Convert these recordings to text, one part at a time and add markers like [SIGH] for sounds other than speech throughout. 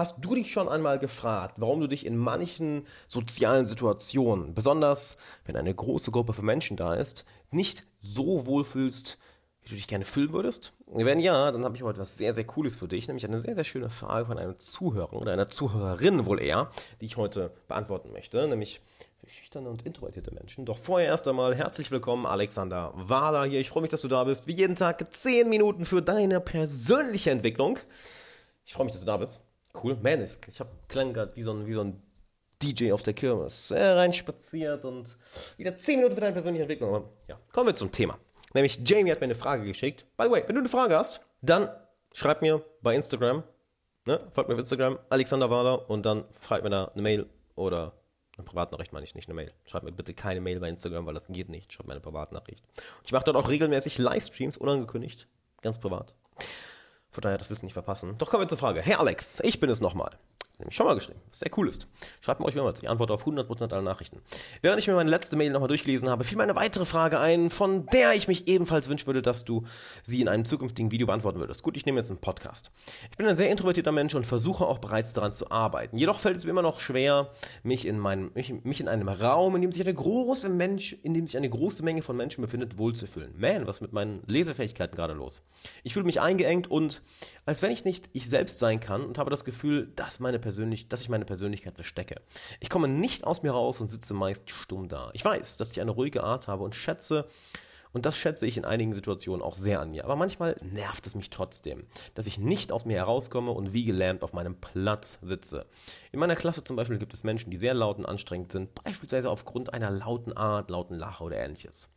Hast du dich schon einmal gefragt, warum du dich in manchen sozialen Situationen, besonders wenn eine große Gruppe von Menschen da ist, nicht so wohlfühlst, wie du dich gerne fühlen würdest? Wenn ja, dann habe ich heute was sehr, sehr Cooles für dich, nämlich eine sehr, sehr schöne Frage von einem Zuhörer oder einer Zuhörerin wohl eher, die ich heute beantworten möchte, nämlich für schüchterne und introvertierte Menschen. Doch vorher erst einmal herzlich willkommen, Alexander Wahler hier. Ich freue mich, dass du da bist. Wie jeden Tag 10 Minuten für deine persönliche Entwicklung. Ich freue mich, dass du da bist. Cool. Man, ich habe klang gerade wie so ein, wie so ein DJ auf der Kirmes. Äh, reinspaziert und wieder 10 Minuten für deine persönliche Entwicklung. Aber ja, kommen wir zum Thema. Nämlich Jamie hat mir eine Frage geschickt. By the way, wenn du eine Frage hast, dann schreib mir bei Instagram, ne, folgt mir auf Instagram, Alexander Wahler und dann schreib mir da eine Mail oder eine Privatnachricht meine ich nicht, eine Mail. Schreib mir bitte keine Mail bei Instagram, weil das geht nicht. Schreib mir eine Privatnachricht. Und ich mache dort auch regelmäßig Livestreams, unangekündigt, ganz privat. Von daher, das willst du nicht verpassen. Doch kommen wir zur Frage. Hey Alex, ich bin es nochmal nämlich schon mal geschrieben, was sehr cool ist. Schreibt mir euch mehrmals, ich antworte auf 100% aller Nachrichten. Während ich mir meine letzte Mail nochmal durchgelesen habe, fiel mir eine weitere Frage ein, von der ich mich ebenfalls wünschen würde, dass du sie in einem zukünftigen Video beantworten würdest. Gut, ich nehme jetzt einen Podcast. Ich bin ein sehr introvertierter Mensch und versuche auch bereits daran zu arbeiten. Jedoch fällt es mir immer noch schwer, mich in, meinem, mich, mich in einem Raum, in dem sich eine große Mensch, in dem sich eine große Menge von Menschen befindet, wohlzufühlen. Man, was ist mit meinen Lesefähigkeiten gerade los? Ich fühle mich eingeengt und als wenn ich nicht ich selbst sein kann und habe das Gefühl, dass meine persönlich, dass ich meine Persönlichkeit verstecke. Ich komme nicht aus mir raus und sitze meist stumm da. Ich weiß, dass ich eine ruhige Art habe und schätze, und das schätze ich in einigen Situationen auch sehr an mir. Aber manchmal nervt es mich trotzdem, dass ich nicht aus mir herauskomme und wie gelähmt auf meinem Platz sitze. In meiner Klasse zum Beispiel gibt es Menschen, die sehr laut und anstrengend sind, beispielsweise aufgrund einer lauten Art, lauten Lache oder ähnliches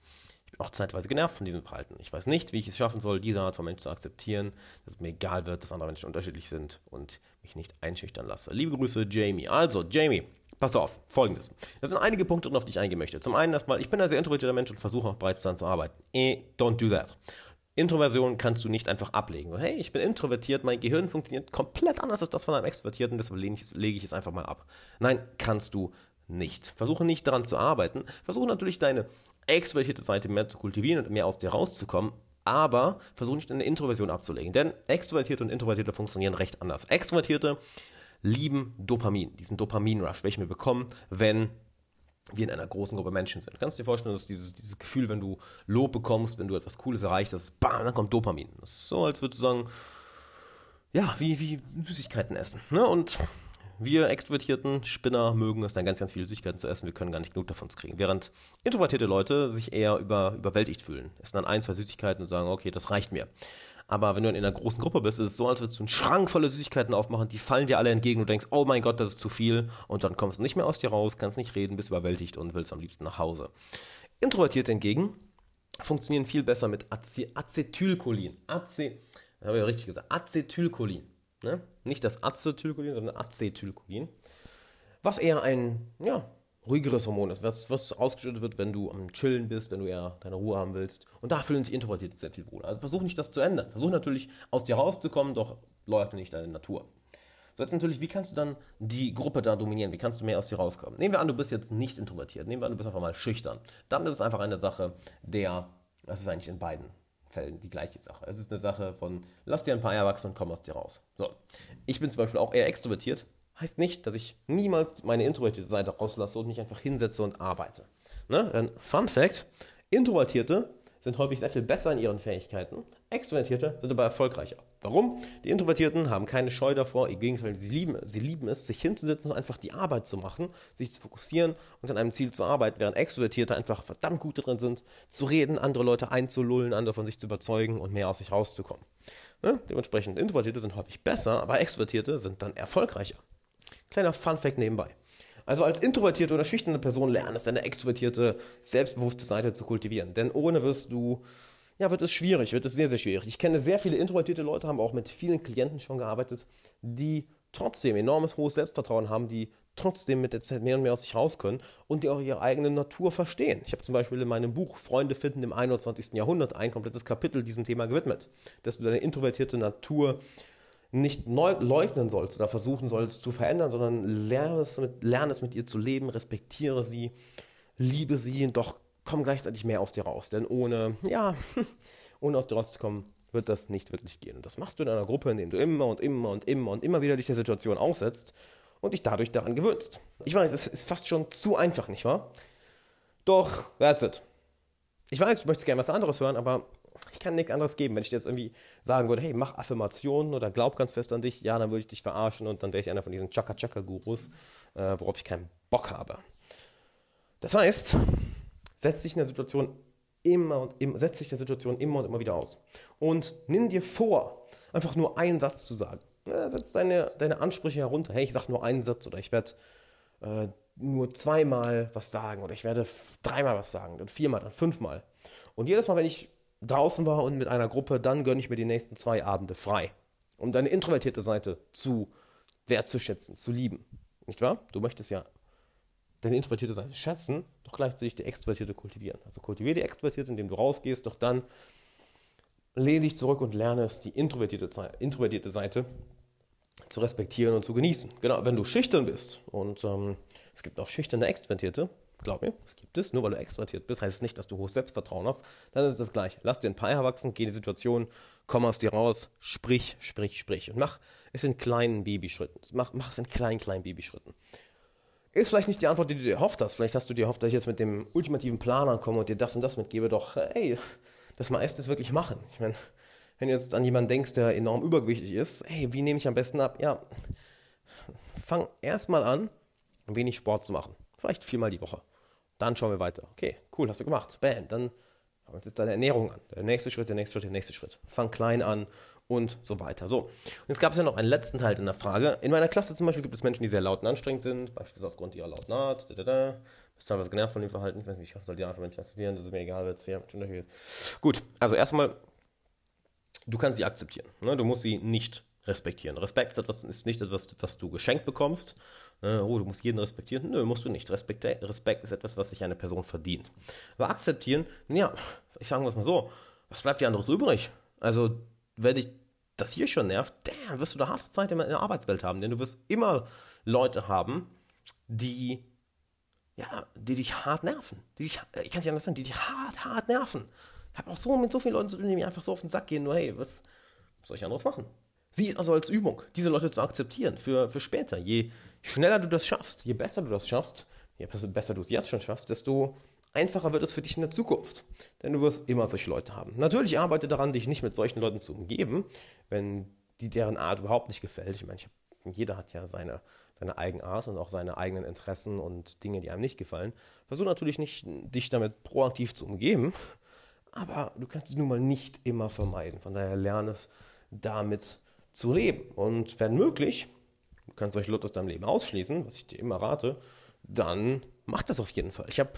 auch zeitweise genervt von diesem Verhalten. Ich weiß nicht, wie ich es schaffen soll, diese Art von Menschen zu akzeptieren, dass es mir egal wird, dass andere Menschen unterschiedlich sind und mich nicht einschüchtern lasse. Liebe Grüße, Jamie. Also, Jamie, pass auf, folgendes. Das sind einige Punkte, auf die ich eingehen möchte. Zum einen erstmal, ich bin ein sehr introvertierter Mensch und versuche auch bereits daran zu arbeiten. Eh, don't do that. Introversion kannst du nicht einfach ablegen. Hey, ich bin introvertiert, mein Gehirn funktioniert komplett anders als das von einem Extrovertierten, deshalb lege ich es einfach mal ab. Nein, kannst du nicht. Versuche nicht daran zu arbeiten. Versuche natürlich deine extrovertierte Seite mehr zu kultivieren und mehr aus dir rauszukommen, aber versuche nicht eine Introversion abzulegen. Denn Extrovertierte und Introvertierte funktionieren recht anders. Extrovertierte lieben Dopamin, diesen Dopamin-Rush, welchen wir bekommen, wenn wir in einer großen Gruppe Menschen sind. Du kannst dir vorstellen, dass dieses, dieses Gefühl, wenn du Lob bekommst, wenn du etwas Cooles erreicht hast, bam, dann kommt Dopamin. Das ist so, als würdest du sagen, ja, wie, wie Süßigkeiten essen. Ne? Und wir extrovertierten Spinner mögen es dann ganz, ganz viele Süßigkeiten zu essen. Wir können gar nicht genug davon kriegen. Während introvertierte Leute sich eher über, überwältigt fühlen. Essen dann ein, zwei Süßigkeiten und sagen, okay, das reicht mir. Aber wenn du in einer großen Gruppe bist, ist es so, als würdest du einen Schrank voller Süßigkeiten aufmachen, die fallen dir alle entgegen und du denkst, oh mein Gott, das ist zu viel. Und dann kommst du nicht mehr aus dir raus, kannst nicht reden, bist überwältigt und willst am liebsten nach Hause. Introvertierte hingegen funktionieren viel besser mit Acetylcholin. Ace, habe ich richtig gesagt, Acetylcholin. Ne? Nicht das Acetylcholin, sondern Acetylcholin. Was eher ein, ja, ruhigeres Hormon ist, was, was ausgeschüttet wird, wenn du am Chillen bist, wenn du eher deine Ruhe haben willst. Und da fühlen sich Introvertierte sehr viel wohler. Also versuch nicht das zu ändern. Versuch natürlich aus dir rauszukommen, doch leugne nicht deine Natur. So, jetzt natürlich, wie kannst du dann die Gruppe da dominieren? Wie kannst du mehr aus dir rauskommen? Nehmen wir an, du bist jetzt nicht introvertiert. Nehmen wir an, du bist einfach mal schüchtern. Dann ist es einfach eine Sache der, das ist eigentlich in beiden Fällen die gleiche Sache. Es ist eine Sache von, lass dir ein paar Jahre wachsen und komm aus dir raus. So. Ich bin zum Beispiel auch eher extrovertiert. Heißt nicht, dass ich niemals meine introvertierte Seite rauslasse und mich einfach hinsetze und arbeite. Ne? Fun Fact: Introvertierte sind häufig sehr viel besser in ihren Fähigkeiten. Extrovertierte sind aber erfolgreicher. Warum? Die Introvertierten haben keine Scheu davor, im Gegenteil, sie lieben, sie lieben es, sich hinzusetzen und einfach die Arbeit zu machen, sich zu fokussieren und an einem Ziel zu arbeiten, während Extrovertierte einfach verdammt gut darin sind, zu reden, andere Leute einzulullen, andere von sich zu überzeugen und mehr aus sich rauszukommen. Ne? Dementsprechend Introvertierte sind häufig besser, aber Extrovertierte sind dann erfolgreicher. Kleiner Fun-Fact nebenbei. Also als introvertierte oder schüchterne Person lernen es deine extrovertierte, selbstbewusste Seite zu kultivieren. Denn ohne wirst du, ja, wird es schwierig, wird es sehr, sehr schwierig. Ich kenne sehr viele introvertierte Leute, haben auch mit vielen Klienten schon gearbeitet, die trotzdem enormes hohes Selbstvertrauen haben, die trotzdem mit der Zeit mehr und mehr aus sich raus können und die auch ihre eigene Natur verstehen. Ich habe zum Beispiel in meinem Buch Freunde finden im 21. Jahrhundert ein komplettes Kapitel diesem Thema gewidmet, dass du deine introvertierte Natur nicht leugnen sollst oder versuchen sollst zu verändern, sondern lerne es, mit, lerne es mit ihr zu leben, respektiere sie, liebe sie, doch komm gleichzeitig mehr aus dir raus. Denn ohne, ja, [LAUGHS] ohne aus dir rauszukommen, wird das nicht wirklich gehen. Und das machst du in einer Gruppe, indem du immer und immer und immer und immer wieder dich der Situation aussetzt und dich dadurch daran gewöhnst. Ich weiß, es ist fast schon zu einfach, nicht wahr? Doch, that's it. Ich weiß, du möchtest gerne was anderes hören, aber kann nichts anderes geben. Wenn ich dir jetzt irgendwie sagen würde, hey, mach Affirmationen oder glaub ganz fest an dich, ja, dann würde ich dich verarschen und dann wäre ich einer von diesen Chaka-Chaka-Gurus, äh, worauf ich keinen Bock habe. Das heißt, setz dich in der Situation immer und immer, setz dich der Situation immer und immer wieder aus. Und nimm dir vor, einfach nur einen Satz zu sagen. Ja, setz deine, deine Ansprüche herunter. Hey, ich sage nur einen Satz oder ich werde äh, nur zweimal was sagen oder ich werde dreimal was sagen, dann viermal, dann fünfmal. Und jedes Mal, wenn ich draußen war und mit einer Gruppe, dann gönne ich mir die nächsten zwei Abende frei, um deine introvertierte Seite zu wertzuschätzen, zu lieben. Nicht wahr? Du möchtest ja deine introvertierte Seite schätzen, doch gleichzeitig die extrovertierte kultivieren. Also kultiviere die extrovertierte, indem du rausgehst, doch dann lehne dich zurück und lerne es, die introvertierte, introvertierte Seite zu respektieren und zu genießen. Genau, wenn du schüchtern bist und ähm, es gibt auch schüchterne Extrovertierte, glaub mir, es gibt es, nur weil du extrovertiert bist, heißt es nicht, dass du hohes Selbstvertrauen hast, dann ist es das gleiche. Lass dir ein Paar wachsen, geh in die Situation, komm aus dir raus, sprich, sprich, sprich und mach es in kleinen Babyschritten. Mach, mach es in kleinen, kleinen Babyschritten. Ist vielleicht nicht die Antwort, die du dir erhofft hast. Vielleicht hast du dir erhofft, dass ich jetzt mit dem ultimativen Plan ankomme und dir das und das mitgebe. Doch, ey, das meiste ist wirklich machen. Ich meine, wenn du jetzt an jemanden denkst, der enorm übergewichtig ist, hey, wie nehme ich am besten ab? Ja, fang erstmal an, wenig Sport zu machen. Vielleicht viermal die Woche. Dann schauen wir weiter. Okay, cool, hast du gemacht. Bam, dann schauen wir uns jetzt deine Ernährung an. Der nächste Schritt, der nächste Schritt, der nächste Schritt. Fang klein an und so weiter. So, und jetzt gab es ja noch einen letzten Teil in der Frage. In meiner Klasse zum Beispiel gibt es Menschen, die sehr laut und anstrengend sind, beispielsweise aufgrund ihrer lauten Art. Da, da, da. Bist teilweise genervt von dem Verhalten. Ich weiß nicht, ich soll die einfach Menschen akzeptieren, das ist mir egal, jetzt ja, Gut, also erstmal, du kannst sie akzeptieren. Ne? Du musst sie nicht respektieren. Respekt ist, etwas, ist nicht etwas, was du geschenkt bekommst. Äh, oh, du musst jeden respektieren. Nö, musst du nicht. Respekt, Respekt ist etwas, was sich eine Person verdient. Aber akzeptieren, ja, ich sage mal so, was bleibt dir anderes übrig? Also, wenn dich das hier schon nervt, damn, wirst du da harte Zeit in der Arbeitswelt haben, denn du wirst immer Leute haben, die, ja, die dich hart nerven. Die dich, ich kann es nicht anders sagen, die dich hart, hart nerven. Ich habe auch so mit so vielen Leuten zu tun, die mir einfach so auf den Sack gehen, nur hey, was soll ich anderes machen? Sieh es also als Übung, diese Leute zu akzeptieren für, für später. Je schneller du das schaffst, je besser du das schaffst, je besser du es jetzt schon schaffst, desto einfacher wird es für dich in der Zukunft. Denn du wirst immer solche Leute haben. Natürlich arbeite daran, dich nicht mit solchen Leuten zu umgeben, wenn die deren Art überhaupt nicht gefällt. Ich meine, ich hab, jeder hat ja seine, seine Eigenart und auch seine eigenen Interessen und Dinge, die einem nicht gefallen. Versuch natürlich nicht, dich damit proaktiv zu umgeben, aber du kannst es nun mal nicht immer vermeiden. Von daher lerne es damit zu leben. Und wenn möglich, du kannst solche Leute aus deinem Leben ausschließen, was ich dir immer rate, dann mach das auf jeden Fall. Ich habe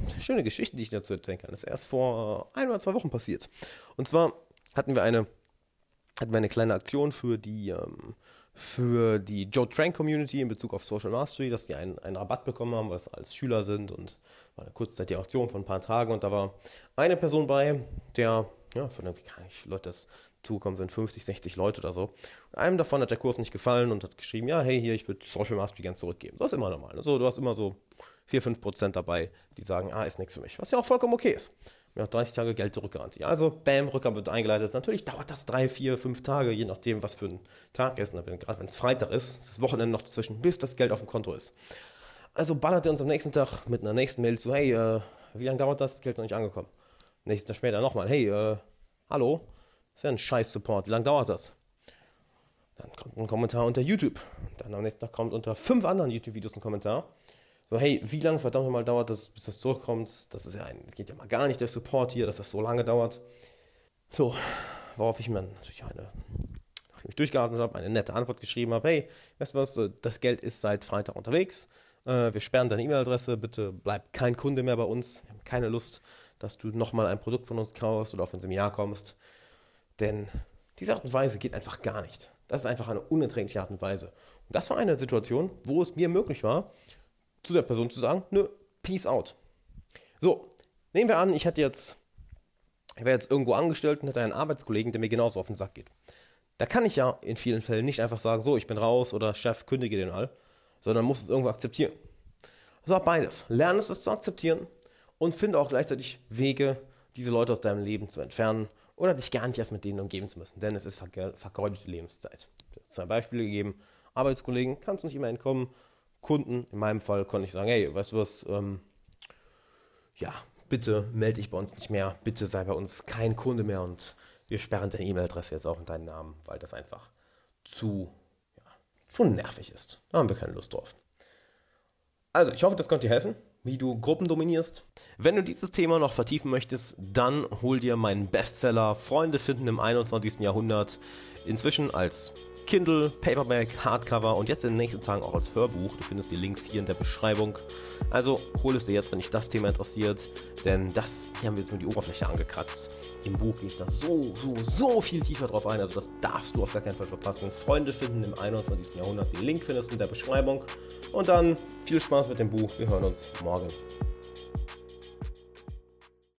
eine schöne Geschichte, die ich dazu erzählen kann. Das ist erst vor ein oder zwei Wochen passiert. Und zwar hatten wir eine, hatten wir eine kleine Aktion für die, ähm, für die Joe Trank Community in Bezug auf Social Mastery, dass die einen, einen Rabatt bekommen haben, weil es als Schüler sind und war eine kurzzeitige Aktion von ein paar Tagen und da war eine Person bei, der, ja, von irgendwie, kann ich, Leute, das zugekommen sind, 50, 60 Leute oder so. Und einem davon hat der Kurs nicht gefallen und hat geschrieben, ja, hey, hier, ich würde Social Mastery gerne zurückgeben. Das ist immer normal. Also, du hast immer so 4, 5 Prozent dabei, die sagen, ah, ist nichts für mich. Was ja auch vollkommen okay ist. Mir hat 30 Tage Geld zurückgarantie. Also, bam, Rückgabe wird eingeleitet. Natürlich dauert das 3, 4, 5 Tage, je nachdem, was für ein Tag ist. Und gerade wenn es Freitag ist, ist das Wochenende noch dazwischen, bis das Geld auf dem Konto ist. Also ballert er uns am nächsten Tag mit einer nächsten Mail zu, hey, äh, wie lange dauert das? Das Geld noch nicht angekommen. Nächsten Tag später nochmal, hey, äh, hallo, ist ja ein scheiß Support. Wie lange dauert das? Dann kommt ein Kommentar unter YouTube. Dann am nächsten Tag kommt unter fünf anderen YouTube-Videos ein Kommentar. So, hey, wie lange verdammt mal dauert das, bis das zurückkommt? Das ist ja ein, geht ja mal gar nicht, der Support hier, dass das so lange dauert. So, worauf ich mir natürlich eine, nachdem ich durchgeatmet habe, eine nette Antwort geschrieben habe, hey, weißt du was, das Geld ist seit Freitag unterwegs. Äh, wir sperren deine E-Mail-Adresse, bitte bleib kein Kunde mehr bei uns. Wir haben keine Lust, dass du nochmal ein Produkt von uns kaufst oder auf ein Seminar kommst. Denn diese Art und Weise geht einfach gar nicht. Das ist einfach eine unerträgliche Art und Weise. Und das war eine Situation, wo es mir möglich war, zu der Person zu sagen, nö, peace out. So, nehmen wir an, ich hätte jetzt, ich wäre jetzt irgendwo angestellt und hätte einen Arbeitskollegen, der mir genauso auf den Sack geht. Da kann ich ja in vielen Fällen nicht einfach sagen, so, ich bin raus oder Chef, kündige den all, sondern muss es irgendwo akzeptieren. Also auch beides. Lerne es, es zu akzeptieren und finde auch gleichzeitig Wege, diese Leute aus deinem Leben zu entfernen oder dich gar nicht erst mit denen umgeben zu müssen, denn es ist vergeudete Lebenszeit. Ich habe zwei Beispiele gegeben. Arbeitskollegen kannst du nicht immer entkommen. Kunden, in meinem Fall konnte ich sagen, hey, weißt du was, ähm, ja, bitte melde dich bei uns nicht mehr, bitte sei bei uns kein Kunde mehr und wir sperren deine E-Mail-Adresse jetzt auch in deinen Namen, weil das einfach zu, ja, zu nervig ist. Da haben wir keine Lust drauf. Also, ich hoffe, das konnte dir helfen, wie du Gruppen dominierst. Wenn du dieses Thema noch vertiefen möchtest, dann hol dir meinen Bestseller Freunde finden im 21. Jahrhundert inzwischen als Kindle, Paperback, Hardcover und jetzt in den nächsten Tagen auch als Hörbuch. Du findest die Links hier in der Beschreibung. Also hol es dir jetzt, wenn dich das Thema interessiert, denn das hier haben wir jetzt nur die Oberfläche angekratzt. Im Buch gehe ich da so, so, so viel tiefer drauf ein, also das darfst du auf gar keinen Fall verpassen. Freunde finden im 21. Jahrhundert. Den Link findest du in der Beschreibung. Und dann viel Spaß mit dem Buch. Wir hören uns morgen.